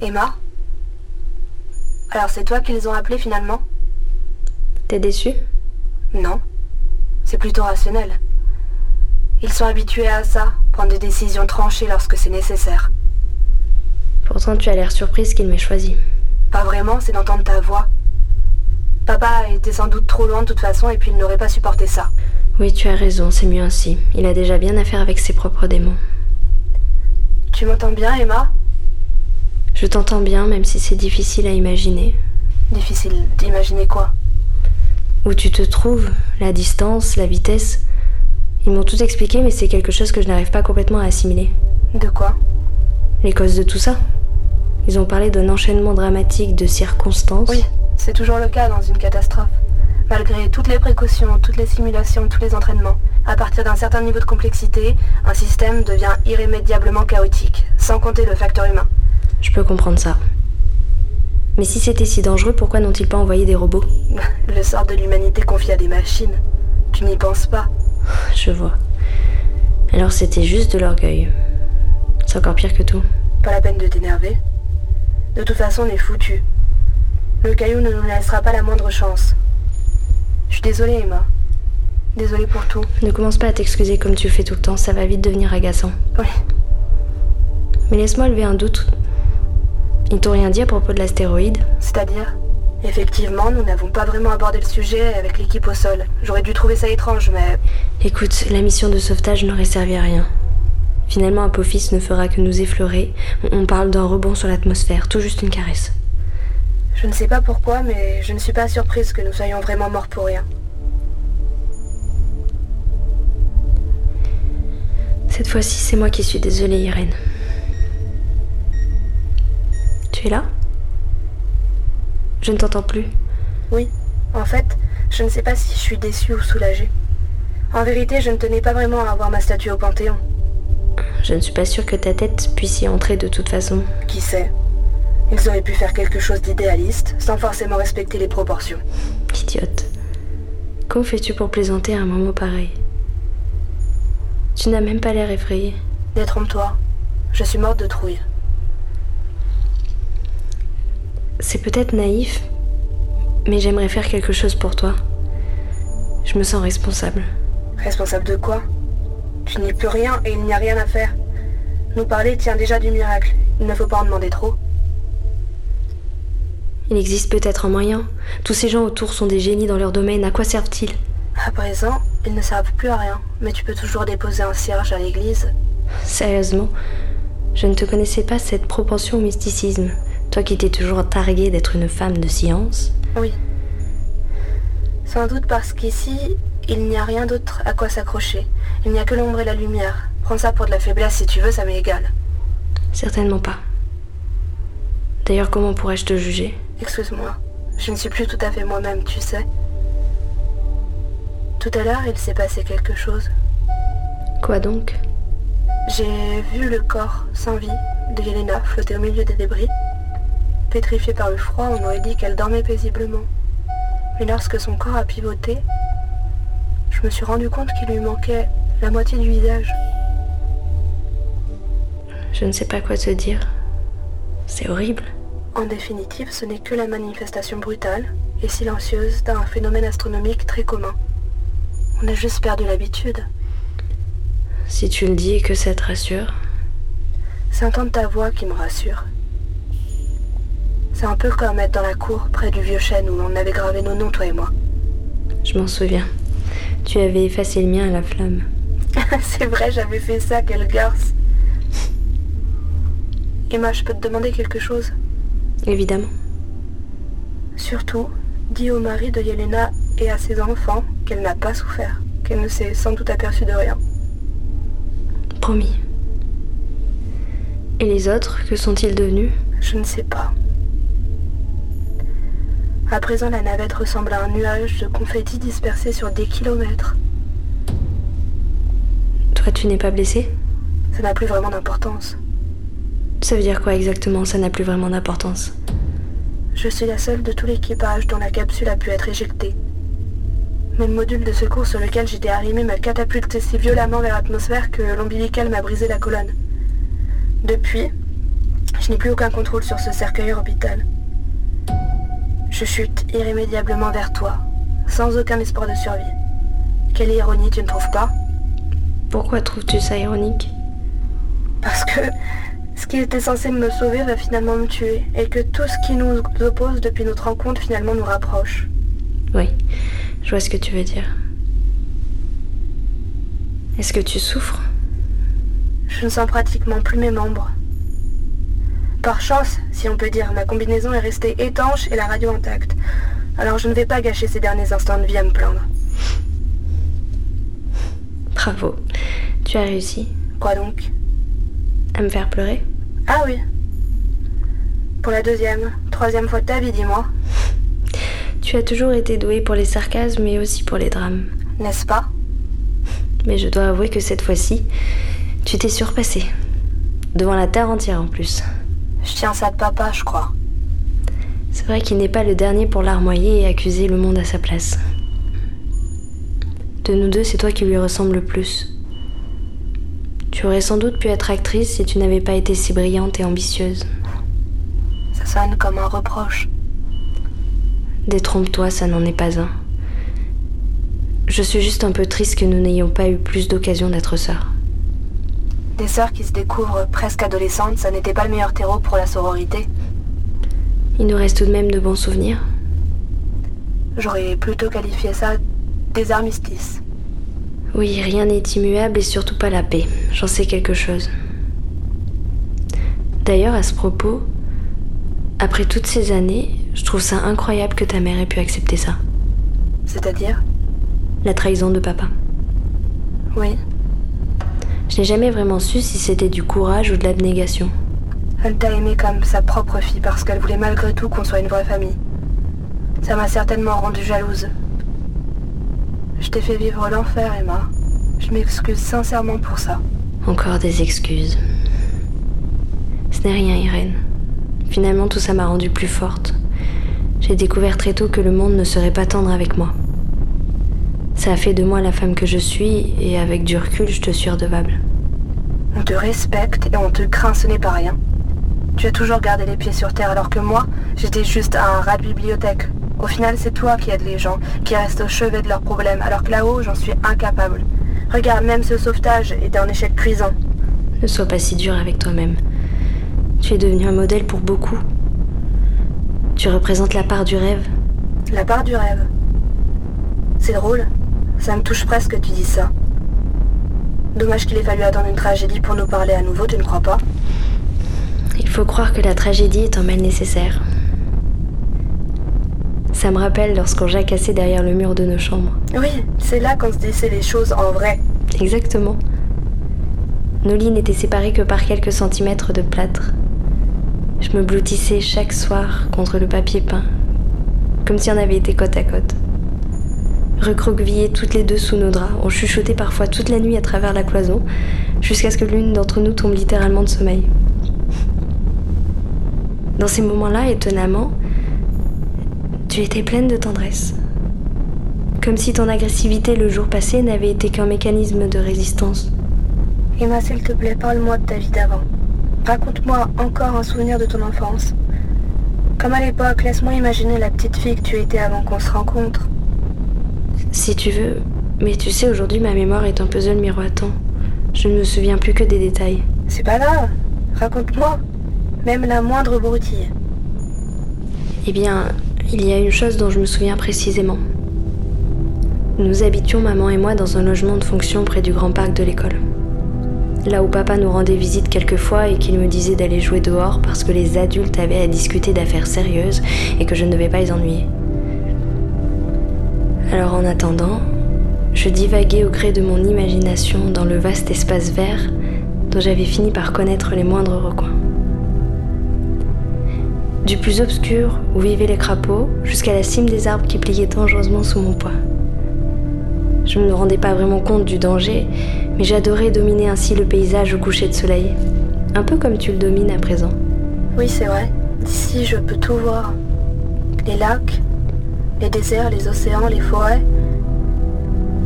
Emma Alors c'est toi qu'ils ont appelé finalement? T'es déçu? Non. C'est plutôt rationnel. Ils sont habitués à ça, prendre des décisions tranchées lorsque c'est nécessaire. Pourtant, tu as l'air surprise qu'il m'ait choisi. Pas vraiment, c'est d'entendre ta voix. Papa était sans doute trop loin de toute façon et puis il n'aurait pas supporté ça. Oui, tu as raison, c'est mieux ainsi. Il a déjà bien à faire avec ses propres démons. Tu m'entends bien, Emma? Je t'entends bien, même si c'est difficile à imaginer. Difficile d'imaginer quoi? Où tu te trouves, la distance, la vitesse. Ils m'ont tout expliqué, mais c'est quelque chose que je n'arrive pas complètement à assimiler. De quoi? Les causes de tout ça Ils ont parlé d'un enchaînement dramatique de circonstances. Oui, c'est toujours le cas dans une catastrophe. Malgré toutes les précautions, toutes les simulations, tous les entraînements, à partir d'un certain niveau de complexité, un système devient irrémédiablement chaotique, sans compter le facteur humain. Je peux comprendre ça. Mais si c'était si dangereux, pourquoi n'ont-ils pas envoyé des robots Le sort de l'humanité confié à des machines. Tu n'y penses pas Je vois. Alors c'était juste de l'orgueil. C'est encore pire que tout. Pas la peine de t'énerver. De toute façon, on est foutus. Le caillou ne nous laissera pas la moindre chance. Je suis désolée, Emma. Désolée pour tout. Ne commence pas à t'excuser comme tu le fais tout le temps, ça va vite devenir agaçant. Oui. Mais laisse-moi lever un doute. Ils t'ont rien dit à propos de l'astéroïde C'est-à-dire Effectivement, nous n'avons pas vraiment abordé le sujet avec l'équipe au sol. J'aurais dû trouver ça étrange, mais... Écoute, la mission de sauvetage n'aurait servi à rien. Finalement, Apophis ne fera que nous effleurer. On parle d'un rebond sur l'atmosphère, tout juste une caresse. Je ne sais pas pourquoi, mais je ne suis pas surprise que nous soyons vraiment morts pour rien. Cette fois-ci, c'est moi qui suis désolée, Irène. Tu es là? Je ne t'entends plus. Oui, en fait, je ne sais pas si je suis déçue ou soulagée. En vérité, je ne tenais pas vraiment à avoir ma statue au Panthéon. Je ne suis pas sûre que ta tête puisse y entrer de toute façon. Qui sait? Ils auraient pu faire quelque chose d'idéaliste, sans forcément respecter les proportions. Idiote. Comment fais-tu pour plaisanter à un moment pareil? Tu n'as même pas l'air effrayée. Détrompe-toi. Je suis morte de trouille. C'est peut-être naïf, mais j'aimerais faire quelque chose pour toi. Je me sens responsable. Responsable de quoi? Tu n'y peux rien et il n'y a rien à faire. Nous parler tient déjà du miracle. Il ne faut pas en demander trop. Il existe peut-être un moyen. Tous ces gens autour sont des génies dans leur domaine. À quoi servent-ils? À présent, ils ne servent plus à rien. Mais tu peux toujours déposer un cierge à l'église. Sérieusement, je ne te connaissais pas cette propension au mysticisme. Toi qui t'es toujours targuée d'être une femme de science. Oui. Sans doute parce qu'ici, il n'y a rien d'autre à quoi s'accrocher. Il n'y a que l'ombre et la lumière. Prends ça pour de la faiblesse si tu veux, ça m'est égal. Certainement pas. D'ailleurs, comment pourrais-je te juger? Excuse-moi, je ne suis plus tout à fait moi-même, tu sais. Tout à l'heure, il s'est passé quelque chose. Quoi donc? J'ai vu le corps sans vie de Yelena flotter au milieu des débris. Pétrifiée par le froid, on aurait dit qu'elle dormait paisiblement. Mais lorsque son corps a pivoté, je me suis rendu compte qu'il lui manquait la moitié du visage. Je ne sais pas quoi te dire. C'est horrible. En définitive, ce n'est que la manifestation brutale et silencieuse d'un phénomène astronomique très commun. On a juste perdu l'habitude. Si tu le dis et que ça te rassure. C'est entendre ta voix qui me rassure. C'est un peu comme être dans la cour, près du vieux chêne où on avait gravé nos noms, toi et moi. Je m'en souviens. Tu avais effacé le mien à la flamme. C'est vrai, j'avais fait ça, quelle garce. Emma, je peux te demander quelque chose? Évidemment. Surtout, dis au mari de Yelena et à ses enfants qu'elle n'a pas souffert, qu'elle ne s'est sans doute aperçue de rien. Promis. Et les autres, que sont-ils devenus? Je ne sais pas. À présent, la navette ressemble à un nuage de confettis dispersé sur des kilomètres. Toi, tu n'es pas blessé? Ça n'a plus vraiment d'importance. Ça veut dire quoi exactement? Ça n'a plus vraiment d'importance. Je suis la seule de tout l'équipage dont la capsule a pu être éjectée. Mais le module de secours sur lequel j'étais arrimé m'a catapulté si violemment vers l'atmosphère que l'ombilical m'a brisé la colonne. Depuis, Je n'ai plus aucun contrôle sur ce cercueil orbital. Je chute irrémédiablement vers toi, sans aucun espoir de survie. Quelle ironie, tu ne trouves pas? Pourquoi trouves-tu ça ironique? Parce que ce qui était censé me sauver va finalement me tuer, et que tout ce qui nous oppose depuis notre rencontre finalement nous rapproche. Oui, je vois ce que tu veux dire. Est-ce que tu souffres? Je ne sens pratiquement plus mes membres. Par chance, si on peut dire, ma combinaison est restée étanche et la radio intacte. Alors je ne vais pas gâcher ces derniers instants de vie à me plaindre. Bravo, tu as réussi. Quoi donc? À me faire pleurer? Ah oui. Pour la deuxième, troisième fois de ta vie, dis-moi. Tu as toujours été doué pour les sarcasmes mais aussi pour les drames. N'est-ce pas? Mais je dois avouer que cette fois-ci, tu t'es surpassé. Devant la terre entière en plus. Je tiens ça de papa, je crois. C'est vrai qu'il n'est pas le dernier pour larmoyer et accuser le monde à sa place. De nous deux, c'est toi qui lui ressemble le plus. Tu aurais sans doute pu être actrice si tu n'avais pas été si brillante et ambitieuse. Ça sonne comme un reproche. Détrompe-toi, ça n'en est pas un. Je suis juste un peu triste que nous n'ayons pas eu plus d'occasion d'être sœurs. Des sœurs qui se découvrent presque adolescentes, ça n'était pas le meilleur terreau pour la sororité. Il nous reste tout de même de bons souvenirs. J'aurais plutôt qualifié ça des armistices. Oui, rien n'est immuable et surtout pas la paix. J'en sais quelque chose. D'ailleurs, à ce propos, après toutes ces années, je trouve ça incroyable que ta mère ait pu accepter ça. C'est-à-dire? La trahison de papa. Oui. Je n'ai jamais vraiment su si c'était du courage ou de l'abnégation. Elle t'a aimé comme sa propre fille parce qu'elle voulait malgré tout qu'on soit une vraie famille. Ça m'a certainement rendue jalouse. Je t'ai fait vivre l'enfer, Emma. Je m'excuse sincèrement pour ça. Encore des excuses. Ce n'est rien, Irène. Finalement, tout ça m'a rendue plus forte. J'ai découvert très tôt que le monde ne serait pas tendre avec moi. Ça a fait de moi la femme que je suis et avec du recul, je te suis redevable. On te respecte et on te craint, ce n'est pas rien. Tu as toujours gardé les pieds sur terre alors que moi, j'étais juste un rat de bibliothèque. Au final, c'est toi qui aides les gens, qui restent au chevet de leurs problèmes, alors que là-haut, j'en suis incapable. Regarde, même ce sauvetage était un échec cuisant. Ne sois pas si dur avec toi-même. Tu es devenu un modèle pour beaucoup. Tu représentes la part du rêve. La part du rêve. C'est drôle. Ça me touche presque que tu dis ça. Dommage qu'il ait fallu attendre une tragédie pour nous parler à nouveau, tu ne crois pas? Il faut croire que la tragédie est un mal nécessaire. Ça me rappelle lorsqu'on jacassait derrière le mur de nos chambres. Oui, c'est là qu'on se disait les choses en vrai. Exactement. Nos lits n'étaient séparés que par quelques centimètres de plâtre. Je me bloutissais chaque soir contre le papier peint, comme si on avait été côte à côte. Recroquevillées toutes les deux sous nos draps, on chuchotait parfois toute la nuit à travers la cloison, jusqu'à ce que l'une d'entre nous tombe littéralement de sommeil. Dans ces moments-là, étonnamment, tu étais pleine de tendresse. Comme si ton agressivité le jour passé n'avait été qu'un mécanisme de résistance. Emma, s'il te plaît, parle-moi de ta vie d'avant. Raconte-moi encore un souvenir de ton enfance. Comme à l'époque, laisse-moi imaginer la petite fille que tu étais avant qu'on se rencontre. Si tu veux, mais tu sais, aujourd'hui ma mémoire est un puzzle miroitant. Je ne me souviens plus que des détails. C'est pas grave. Raconte-moi. Même la moindre broutille. Eh bien, il y a une chose dont je me souviens précisément. Nous habitions, maman et moi, dans un logement de fonction près du grand parc de l'école. Là où papa nous rendait visite quelquefois et qu'il me disait d'aller jouer dehors parce que les adultes avaient à discuter d'affaires sérieuses et que je ne devais pas les ennuyer. Alors en attendant, je divaguais au gré de mon imagination dans le vaste espace vert dont j'avais fini par connaître les moindres recoins. Du plus obscur où vivaient les crapauds jusqu'à la cime des arbres qui pliaient dangereusement sous mon poids. Je ne me rendais pas vraiment compte du danger, mais j'adorais dominer ainsi le paysage au coucher de soleil, un peu comme tu le domines à présent. Oui, c'est vrai. D'ici, je peux tout voir. Les lacs, les déserts, les océans, les forêts.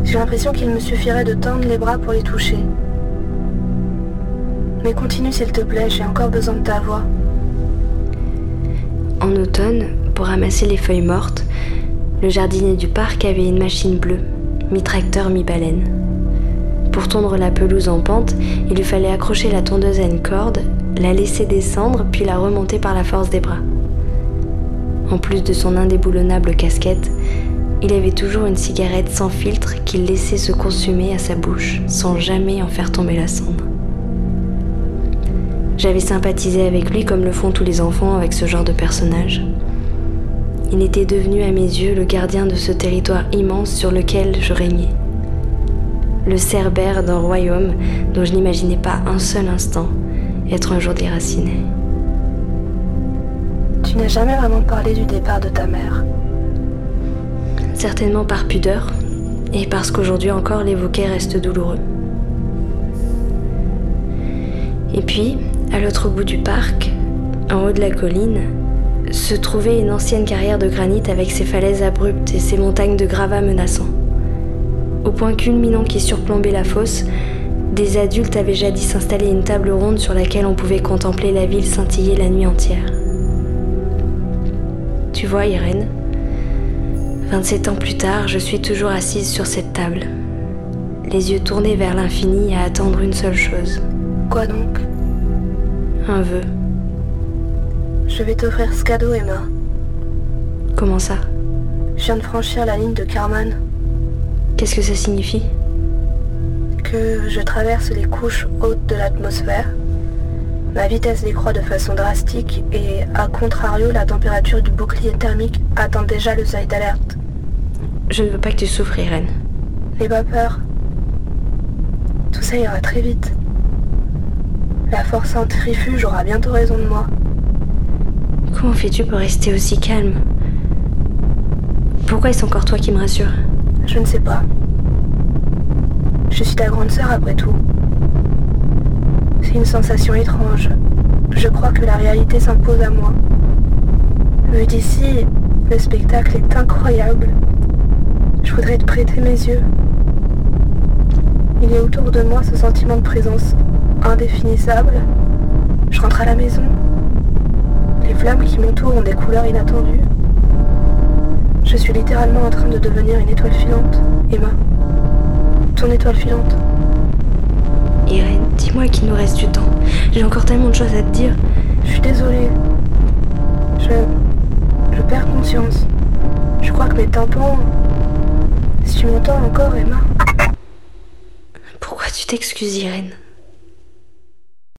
J'ai l'impression qu'il me suffirait de tendre les bras pour les toucher. Mais continue s'il te plaît, j'ai encore besoin de ta voix. En automne, pour ramasser les feuilles mortes, le jardinier du parc avait une machine bleue, mi-tracteur, mi-baleine. Pour tondre la pelouse en pente, il lui fallait accrocher la tondeuse à une corde, la laisser descendre, puis la remonter par la force des bras. En plus de son indéboulonnable casquette, il avait toujours une cigarette sans filtre qu'il laissait se consumer à sa bouche sans jamais en faire tomber la cendre. J'avais sympathisé avec lui comme le font tous les enfants avec ce genre de personnage. Il était devenu à mes yeux le gardien de ce territoire immense sur lequel je régnais. Le cerbère d'un royaume dont je n'imaginais pas un seul instant être un jour déraciné. N'as jamais vraiment parlé du départ de ta mère. Certainement par pudeur, et parce qu'aujourd'hui encore l'évoquer reste douloureux. Et puis, à l'autre bout du parc, en haut de la colline, se trouvait une ancienne carrière de granit avec ses falaises abruptes et ses montagnes de gravats menaçants. Au point culminant qui surplombait la fosse, des adultes avaient jadis installé une table ronde sur laquelle on pouvait contempler la ville scintiller la nuit entière. Tu vois, Irène, 27 ans plus tard, je suis toujours assise sur cette table, les yeux tournés vers l'infini à attendre une seule chose. Quoi donc? Un vœu. Je vais t'offrir ce cadeau, Emma. Comment ça? Je viens de franchir la ligne de Karman. Qu'est-ce que ça signifie? Que je traverse les couches hautes de l'atmosphère. Ma vitesse décroît de façon drastique et, à contrario, la température du bouclier thermique atteint déjà le seuil d'alerte. Je ne veux pas que tu souffres, Irène. N'aie pas peur. Tout ça ira très vite. La force centrifuge aura bientôt raison de moi. Comment fais-tu pour rester aussi calme? Pourquoi est-ce encore toi qui me rassure? Je ne sais pas. Je suis ta grande sœur après tout. C'est une sensation étrange. Je crois que la réalité s'impose à moi. Vu d'ici, le spectacle est incroyable. Je voudrais te prêter mes yeux. Il y a autour de moi ce sentiment de présence indéfinissable. Je rentre à la maison. Les flammes qui m'entourent ont des couleurs inattendues. Je suis littéralement en train de devenir une étoile filante, Emma. Ton étoile filante. Irène, dis-moi qu'il nous reste du temps. J'ai encore tellement de choses à te dire. Je suis désolée. Je. Je perds conscience. Je crois que mes tympans. Si tu m'entends encore, Emma. Pourquoi tu t'excuses, Irène?